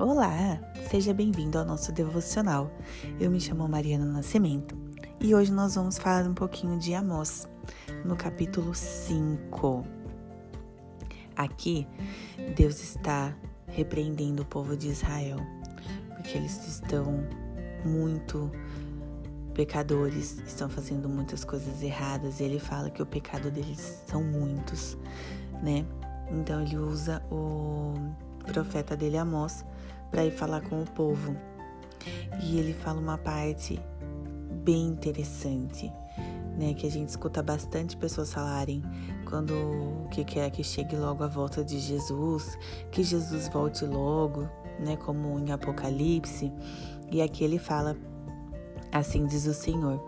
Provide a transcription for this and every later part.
Olá, seja bem-vindo ao nosso devocional. Eu me chamo Mariana Nascimento e hoje nós vamos falar um pouquinho de Amós, no capítulo 5. Aqui, Deus está repreendendo o povo de Israel, porque eles estão muito pecadores, estão fazendo muitas coisas erradas e ele fala que o pecado deles são muitos, né? Então ele usa o profeta dele Amós para ir falar com o povo. E ele fala uma parte bem interessante, né, que a gente escuta bastante pessoas falarem quando que quer que chegue logo a volta de Jesus, que Jesus volte logo, né, como em Apocalipse. E aqui ele fala Assim diz o Senhor.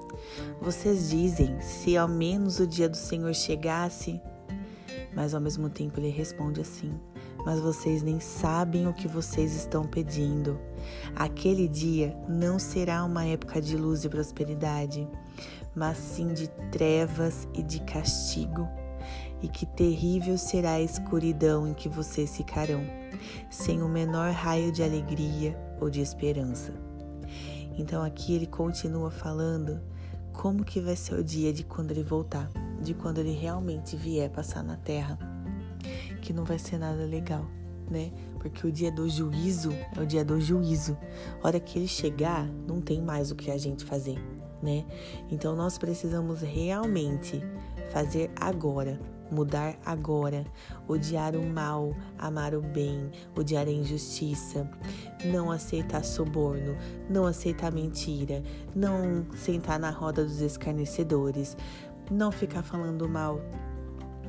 Vocês dizem: se ao menos o dia do Senhor chegasse. Mas ao mesmo tempo ele responde assim: mas vocês nem sabem o que vocês estão pedindo. Aquele dia não será uma época de luz e prosperidade, mas sim de trevas e de castigo. E que terrível será a escuridão em que vocês ficarão, sem o menor raio de alegria ou de esperança. Então aqui ele continua falando como que vai ser o dia de quando ele voltar, de quando ele realmente vier passar na terra que não vai ser nada legal, né? Porque o dia do juízo é o dia do juízo. A hora que ele chegar, não tem mais o que a gente fazer, né? Então nós precisamos realmente fazer agora, mudar agora, odiar o mal, amar o bem, odiar a injustiça, não aceitar suborno, não aceitar mentira, não sentar na roda dos escarnecedores, não ficar falando mal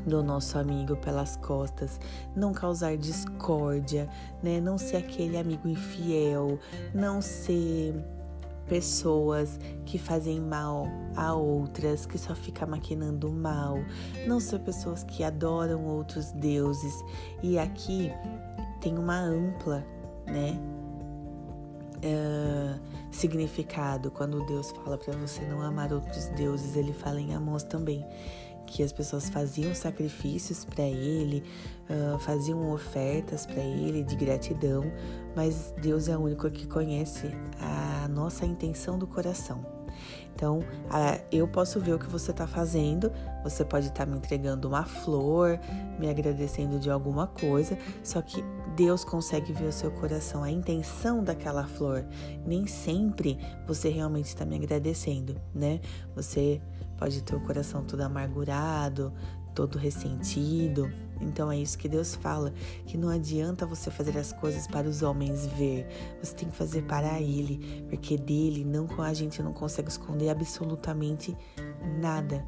do nosso amigo pelas costas, não causar discórdia, né? Não ser aquele amigo infiel, não ser pessoas que fazem mal a outras, que só fica maquinando mal, não ser pessoas que adoram outros deuses. E aqui tem uma ampla, né? Uh, significado quando Deus fala para você não amar outros deuses, ele fala em Amós também que as pessoas faziam sacrifícios para ele, uh, faziam ofertas para ele de gratidão, mas Deus é o único que conhece a nossa intenção do coração. Então, eu posso ver o que você está fazendo, você pode estar tá me entregando uma flor, me agradecendo de alguma coisa, só que Deus consegue ver o seu coração, a intenção daquela flor. Nem sempre você realmente está me agradecendo, né? Você pode ter o coração todo amargurado, todo ressentido. Então é isso que Deus fala, que não adianta você fazer as coisas para os homens ver, você tem que fazer para ele, porque dele não a gente não consegue esconder absolutamente nada.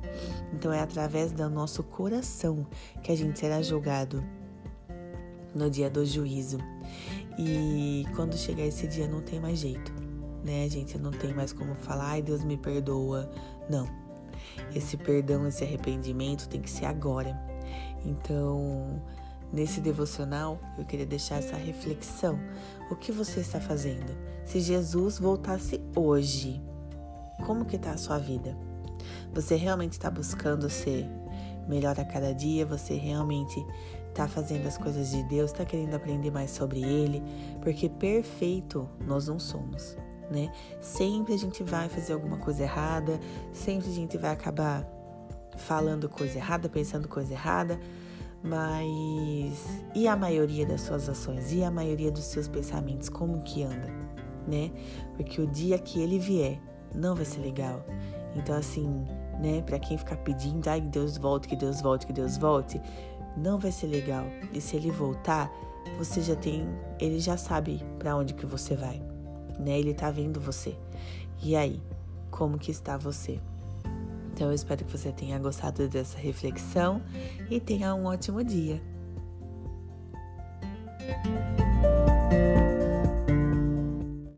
Então é através do nosso coração que a gente será julgado no dia do juízo. E quando chegar esse dia não tem mais jeito, né, gente? Não tem mais como falar, ai, Deus me perdoa. Não. Esse perdão, esse arrependimento tem que ser agora. Então, nesse devocional, eu queria deixar essa reflexão. O que você está fazendo? Se Jesus voltasse hoje, como que está a sua vida? Você realmente está buscando ser melhor a cada dia? Você realmente está fazendo as coisas de Deus? Está querendo aprender mais sobre Ele? Porque perfeito nós não somos, né? Sempre a gente vai fazer alguma coisa errada, sempre a gente vai acabar falando coisa errada, pensando coisa errada, mas e a maioria das suas ações e a maioria dos seus pensamentos como que anda, né? Porque o dia que ele vier não vai ser legal. Então assim, né, para quem ficar pedindo, ai, que Deus volte, que Deus volte, que Deus volte, não vai ser legal. E se ele voltar, você já tem, ele já sabe para onde que você vai, né? Ele tá vendo você. E aí, como que está você? Então eu espero que você tenha gostado dessa reflexão e tenha um ótimo dia.